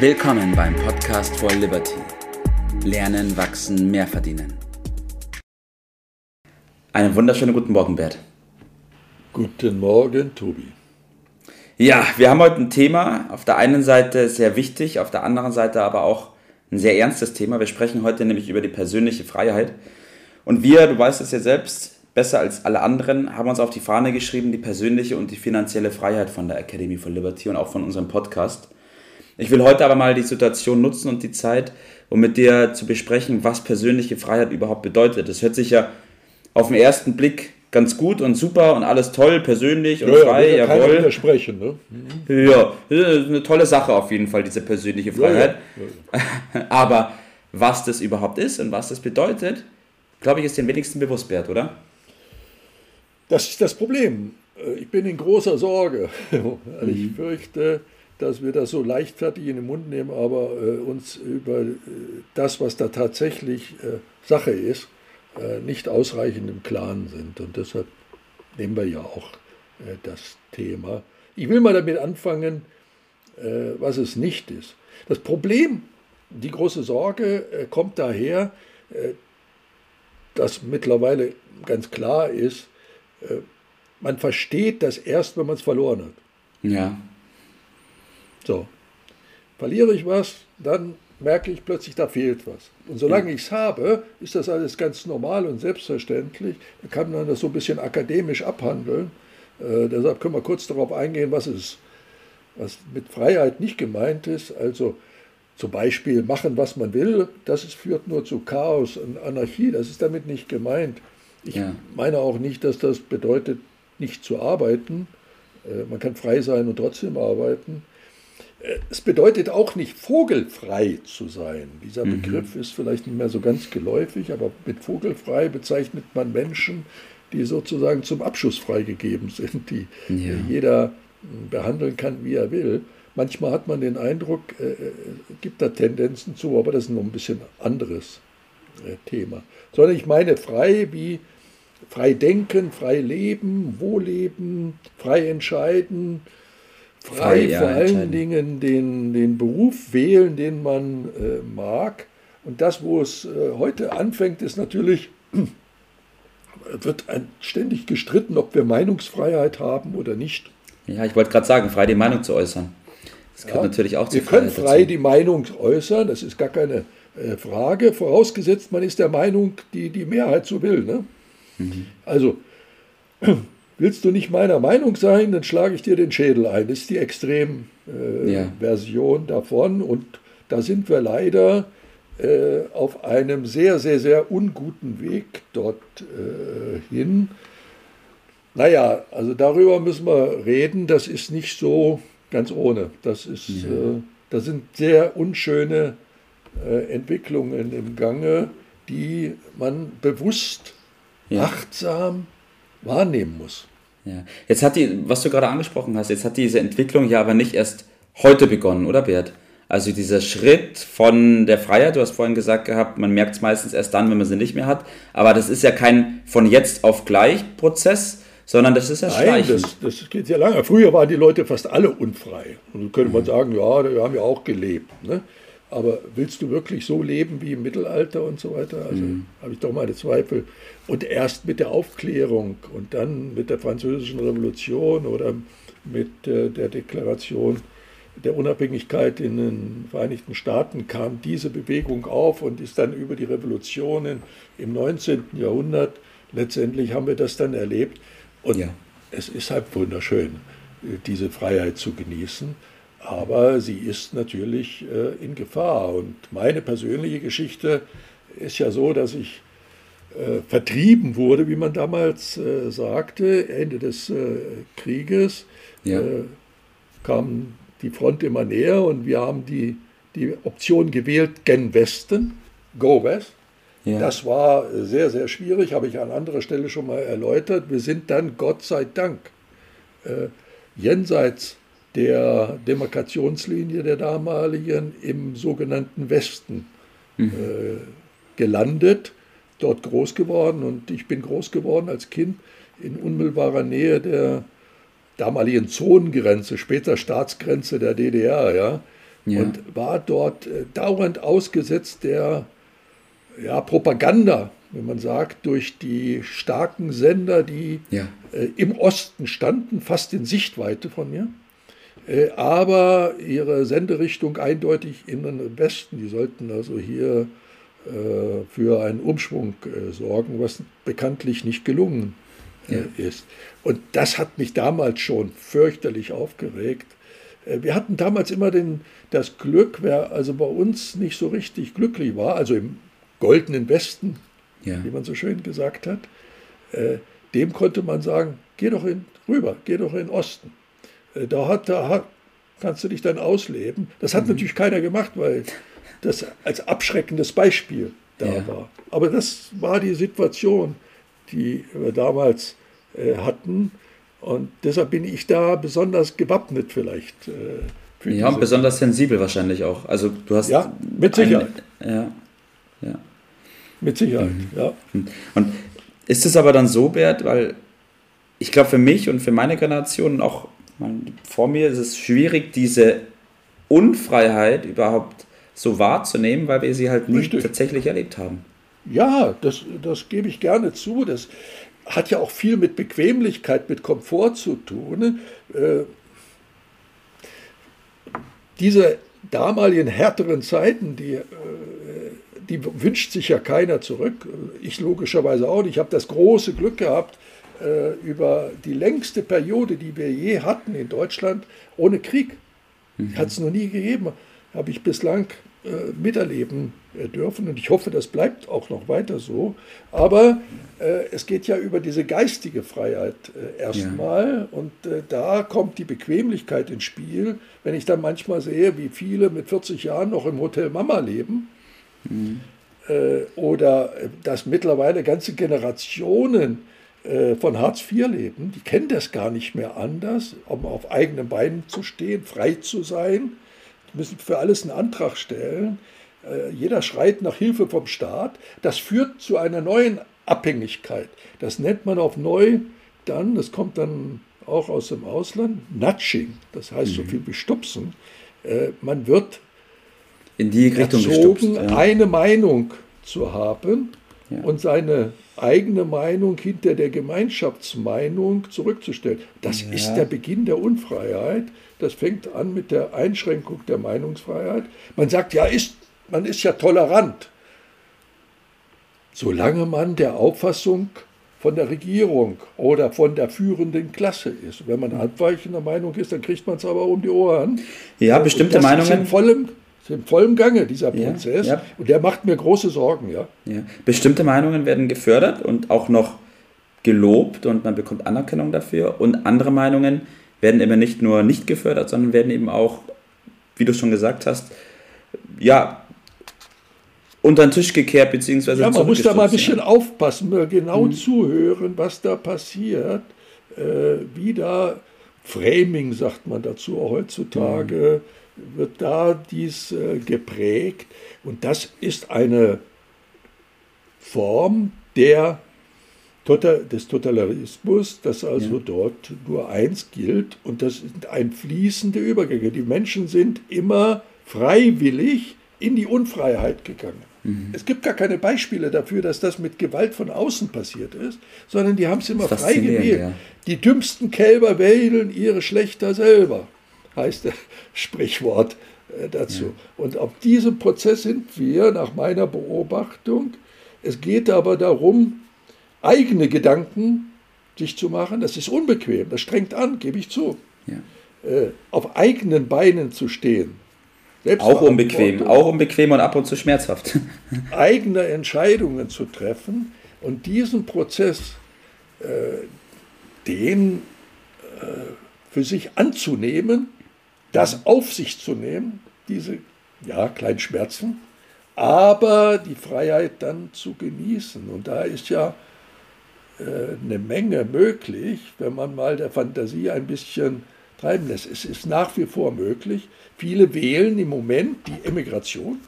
Willkommen beim Podcast for Liberty. Lernen, wachsen, mehr verdienen. Einen wunderschönen guten Morgen, Bert. Guten Morgen, Tobi. Ja, wir haben heute ein Thema, auf der einen Seite sehr wichtig, auf der anderen Seite aber auch ein sehr ernstes Thema. Wir sprechen heute nämlich über die persönliche Freiheit. Und wir, du weißt es ja selbst, besser als alle anderen, haben uns auf die Fahne geschrieben, die persönliche und die finanzielle Freiheit von der Academy for Liberty und auch von unserem Podcast. Ich will heute aber mal die Situation nutzen und die Zeit, um mit dir zu besprechen, was persönliche Freiheit überhaupt bedeutet. Das hört sich ja auf den ersten Blick ganz gut und super und alles toll, persönlich und ja, frei, ja, jawohl. widersprechen, ne? Ja, das ist eine tolle Sache auf jeden Fall, diese persönliche Freiheit. Ja, Aber was das überhaupt ist und was das bedeutet, glaube ich, ist den wenigsten bewusst, Bert, oder? Das ist das Problem. Äh, Ich bin in großer Sorge. Ich Mhm. fürchte, dass wir das so leichtfertig in den Mund nehmen, aber äh, uns über äh, das, was da tatsächlich äh, Sache ist, äh, nicht ausreichend im Klaren sind. Und deshalb nehmen wir ja auch äh, das Thema. Ich will mal damit anfangen, äh, was es nicht ist. Das Problem, die große Sorge kommt daher, dass mittlerweile ganz klar ist, man versteht das erst, wenn man es verloren hat. Ja. So, verliere ich was, dann merke ich plötzlich, da fehlt was. Und solange ich es habe, ist das alles ganz normal und selbstverständlich. Da kann man das so ein bisschen akademisch abhandeln. Äh, deshalb können wir kurz darauf eingehen, was, es, was mit Freiheit nicht gemeint ist. Also zum Beispiel machen, was man will, das ist, führt nur zu Chaos und Anarchie. Das ist damit nicht gemeint. Ich Ja. meine auch nicht, dass das bedeutet, nicht zu arbeiten. Äh, Man kann frei sein und trotzdem arbeiten. Es bedeutet auch nicht, vogelfrei zu sein. Dieser Begriff ist vielleicht nicht mehr so ganz geläufig, aber mit vogelfrei bezeichnet man Menschen, die sozusagen zum Abschuss freigegeben sind, die Ja. jeder mh, behandeln kann, wie er will. Manchmal hat man den Eindruck, äh, äh, gibt da Tendenzen zu, aber das ist noch ein bisschen anderes äh, Thema. Sondern ich meine frei wie frei denken, frei leben, wohlleben, frei entscheiden, frei, Frei, vor allen. Dingen den, den Beruf wählen, den man äh, mag. Und das, wo es äh, heute anfängt, ist natürlich, wird ständig gestritten, ob wir Meinungsfreiheit haben oder nicht. Ja, ich wollte gerade sagen, frei die Meinung zu äußern. Das gehört Ja, natürlich auch Wir zur können frei dazu. die Meinung äußern, das ist gar keine äh, Frage, vorausgesetzt, man ist der Meinung, die die Mehrheit so will. Ne? Mhm. Also, willst du nicht meiner Meinung sein, dann schlage ich dir den Schädel ein. Das ist die Extremversion äh, Ja. Version davon und da sind wir leider äh, auf einem sehr, sehr, sehr unguten Weg dorthin. Äh, hin. Naja, also darüber müssen wir reden. Das ist nicht so ganz ohne. Das ist, Ja. äh, da sind sehr unschöne äh, Entwicklungen im Gange, die man bewusst, Ja. achtsam wahrnehmen muss. Ja. Jetzt hat die, was du gerade angesprochen hast, jetzt hat diese Entwicklung ja aber nicht erst heute begonnen, oder Bert? Also dieser Schritt von der Freiheit, du hast vorhin gesagt gehabt, man merkt es meistens erst dann, wenn man sie nicht mehr hat. Aber das ist ja kein von jetzt auf gleich Prozess, sondern das ist ja Nein, das, das geht sehr lange. Früher waren die Leute fast alle unfrei. Und so könnte man sagen, ja, wir haben ja auch gelebt. Ne? Aber willst du wirklich so leben wie im Mittelalter und so weiter? Also habe ich doch meine Zweifel. Und erst mit der Aufklärung und dann mit der Französischen Revolution oder mit äh, der Deklaration der Unabhängigkeit in den Vereinigten Staaten kam diese Bewegung auf und ist dann über die Revolutionen im 19. Jahrhundert, letztendlich haben wir das dann erlebt. Und Ja. es ist halt wunderschön, äh, diese Freiheit zu genießen, aber sie ist natürlich äh, in Gefahr. Und meine persönliche Geschichte ist ja so, dass ich äh, vertrieben wurde, wie man damals äh, sagte, Ende des äh, Krieges. Ja. Äh, kam die Front immer näher und wir haben die, die Option gewählt, gen Westen, go West. Ja. Das war sehr, sehr schwierig, habe ich an anderer Stelle schon mal erläutert. Wir sind dann, Gott sei Dank, äh, jenseits der Demarkationslinie der damaligen im sogenannten Westen äh, gelandet, dort groß geworden und ich bin groß geworden als Kind in unmittelbarer Nähe der damaligen Zonengrenze, später Staatsgrenze der DDR, ja, ja. und war dort äh, dauernd ausgesetzt der ja, Propaganda, wenn man sagt, durch die starken Sender, die ja. äh, im Osten standen, fast in Sichtweite von mir. Äh, aber ihre Senderichtung eindeutig in den Westen. Die sollten also hier äh, für einen Umschwung äh, sorgen, was bekanntlich nicht gelungen ja. ist. Und das hat mich damals schon fürchterlich aufgeregt. Wir hatten damals immer den, das Glück, wer also bei uns nicht so richtig glücklich war, also im goldenen Westen, ja. wie man so schön gesagt hat, dem konnte man sagen, geh doch in, rüber, geh doch in den Osten. Da, hat, da hat, kannst du dich dann ausleben. Das hat mhm. natürlich keiner gemacht, weil das als abschreckendes Beispiel da ja. war. Aber das war die Situation, die wir damals äh, hatten. Und deshalb bin ich da besonders gewappnet vielleicht. Äh, ja, und besonders sensibel wahrscheinlich auch. Also du hast ja, mit Sicherheit. Ein, ja, ja. Mit Sicherheit, mhm. ja. Und ist es aber dann so, Bert, weil ich glaube für mich und für meine Generation auch vor mir ist es schwierig, diese Unfreiheit überhaupt so wahrzunehmen, weil wir sie halt nicht Richtig. tatsächlich erlebt haben. Ja, das, das gebe ich gerne zu. Das hat ja auch viel mit Bequemlichkeit, mit Komfort zu tun. Äh, diese damaligen härteren Zeiten, die, äh, die wünscht sich ja keiner zurück. Ich logischerweise auch nicht. Ich habe das große Glück gehabt, äh, über die längste Periode, die wir je hatten in Deutschland, ohne Krieg. Mhm. Hat es noch nie gegeben. Habe ich bislang äh, miterleben äh, dürfen und ich hoffe, das bleibt auch noch weiter so. Aber äh, es geht ja über diese geistige Freiheit äh, erstmal ja. und da kommt die Bequemlichkeit ins Spiel. Wenn ich dann manchmal sehe, wie viele mit 40 Jahren noch im Hotel Mama leben mhm. oder dass mittlerweile ganze Generationen von Hartz IV leben, die kennen das gar nicht mehr anders, um auf eigenen Beinen zu stehen, frei zu sein müssen für alles einen Antrag stellen. Äh, jeder schreit nach Hilfe vom Staat. Das führt zu einer neuen Abhängigkeit. Das nennt man auf neu dann, das kommt dann auch aus dem Ausland, Nudging. Das heißt so mhm. viel wie Stupsen. Äh, man wird in die Richtung erzogen, ja. eine Meinung zu haben ja. und seine eigene Meinung hinter der Gemeinschaftsmeinung zurückzustellen. Das ja. ist der Beginn der Unfreiheit. Das fängt an mit der Einschränkung der Meinungsfreiheit. Man sagt, ja, ist, man ist ja tolerant, solange man der Auffassung von der Regierung oder von der führenden Klasse ist. Wenn man abweichender Meinung ist, dann kriegt man es aber um die Ohren. Ja, bestimmte Meinungen. Ist in vollem, ist in vollem Gange, dieser Prozess. Ja, ja. Und der macht mir große Sorgen. Ja. ja. Bestimmte Meinungen werden gefördert und auch noch gelobt und man bekommt Anerkennung dafür. Und andere Meinungen werden immer nicht nur nicht gefördert, sondern werden eben auch, wie du schon gesagt hast, ja, unter den Tisch gekehrt, beziehungsweise. Ja, man muss da mal ein bisschen aufpassen, genau mhm. zuhören, was da passiert, äh, wie da Framing, sagt man dazu heutzutage, mhm. Wird da dies äh, geprägt. Und das ist eine Form der des Totalitarismus, dass also ja. dort nur eins gilt und das sind ein fließende Übergänge. Die Menschen sind immer freiwillig in die Unfreiheit gegangen. Mhm. Es gibt gar keine Beispiele dafür, dass das mit Gewalt von außen passiert ist, sondern die haben es immer frei gewählt. Ja. Die dümmsten Kälber wählen ihre Schlechter selber, heißt das Sprichwort äh, dazu. Ja. Und auf diesem Prozess sind wir, nach meiner Beobachtung. Es geht aber darum, eigene Gedanken sich zu machen, das ist unbequem, das strengt an, gebe ich zu. Ja. Äh, auf eigenen Beinen zu stehen. Auch unbequem, auch unbequem und ab und zu schmerzhaft. eigene Entscheidungen zu treffen und diesen Prozess, äh, den äh, für sich anzunehmen, das auf sich zu nehmen, diese ja, kleinen Schmerzen, aber die Freiheit dann zu genießen. Und da ist ja äh, eine Menge möglich, wenn man mal der Fantasie ein bisschen treiben lässt. Es ist nach wie vor möglich. Viele wählen im Moment die Emigration.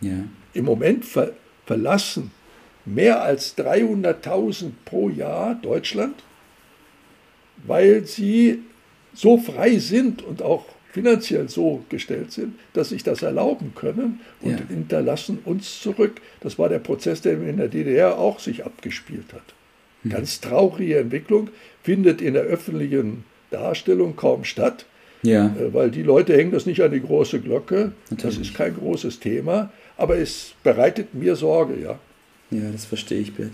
Ja. Im Moment ver verlassen mehr als 300.000 pro Jahr Deutschland, weil sie so frei sind und auch finanziell so gestellt sind, dass sich das erlauben können und ja. hinterlassen uns zurück. Das war der Prozess, der in der DDR auch sich abgespielt hat. Mhm. Ganz traurige Entwicklung, findet in der öffentlichen Darstellung kaum statt, ja. Äh, weil die Leute hängen das nicht an die große Glocke. Natürlich. Das ist kein großes Thema, aber es bereitet mir Sorge, ja. Ja, das verstehe ich, Bert.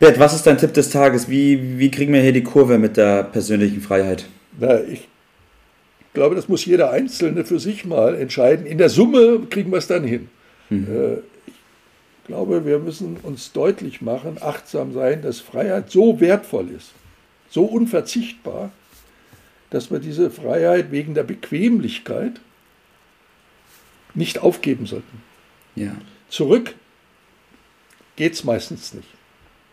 Bert, was ist dein Tipp des Tages? Wie, wie kriegen wir hier die Kurve mit der persönlichen Freiheit? Na, ich glaube, das muss jeder Einzelne für sich mal entscheiden. In der Summe kriegen wir es dann hin. Mhm. Äh, ich glaube, wir müssen uns deutlich machen, achtsam sein, dass Freiheit so wertvoll ist, so unverzichtbar, dass wir diese Freiheit wegen der Bequemlichkeit nicht aufgeben sollten. Ja. Zurück geht es meistens nicht.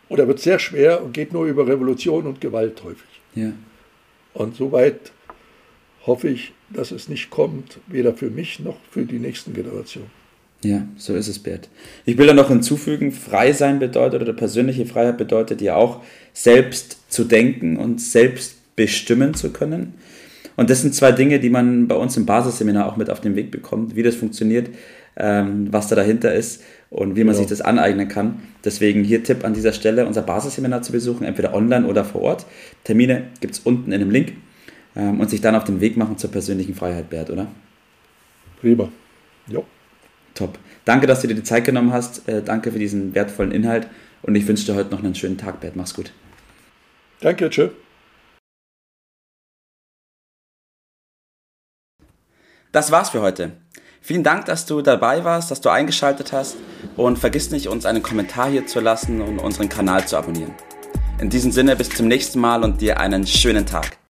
Oder wird sehr schwer und geht nur über Revolution und Gewalt häufig. Ja. Und soweit hoffe ich, dass es nicht kommt, weder für mich noch für die nächsten Generationen. Ja, so ist es, Bert. Ich will da noch hinzufügen, frei sein bedeutet oder persönliche Freiheit bedeutet ja auch, selbst zu denken und selbst bestimmen zu können. Und das sind zwei Dinge, die man bei uns im Basisseminar auch mit auf den Weg bekommt, wie das funktioniert, ähm, was da dahinter ist und wie man genau. sich das aneignen kann. Deswegen hier Tipp an dieser Stelle, unser Basisseminar zu besuchen, entweder online oder vor Ort. Termine gibt es unten in dem Link ähm, und sich dann auf den Weg machen zur persönlichen Freiheit, Bert, oder? Prima. Jo. Top. Danke, dass du dir die Zeit genommen hast. Äh, danke für diesen wertvollen Inhalt und ich wünsche dir heute noch einen schönen Tag, Bert. Mach's gut. Danke, tschö. Das war's für heute. Vielen Dank, dass du dabei warst, dass du eingeschaltet hast und vergiss nicht, uns einen Kommentar hier zu lassen und unseren Kanal zu abonnieren. In diesem Sinne bis zum nächsten Mal und dir einen schönen Tag.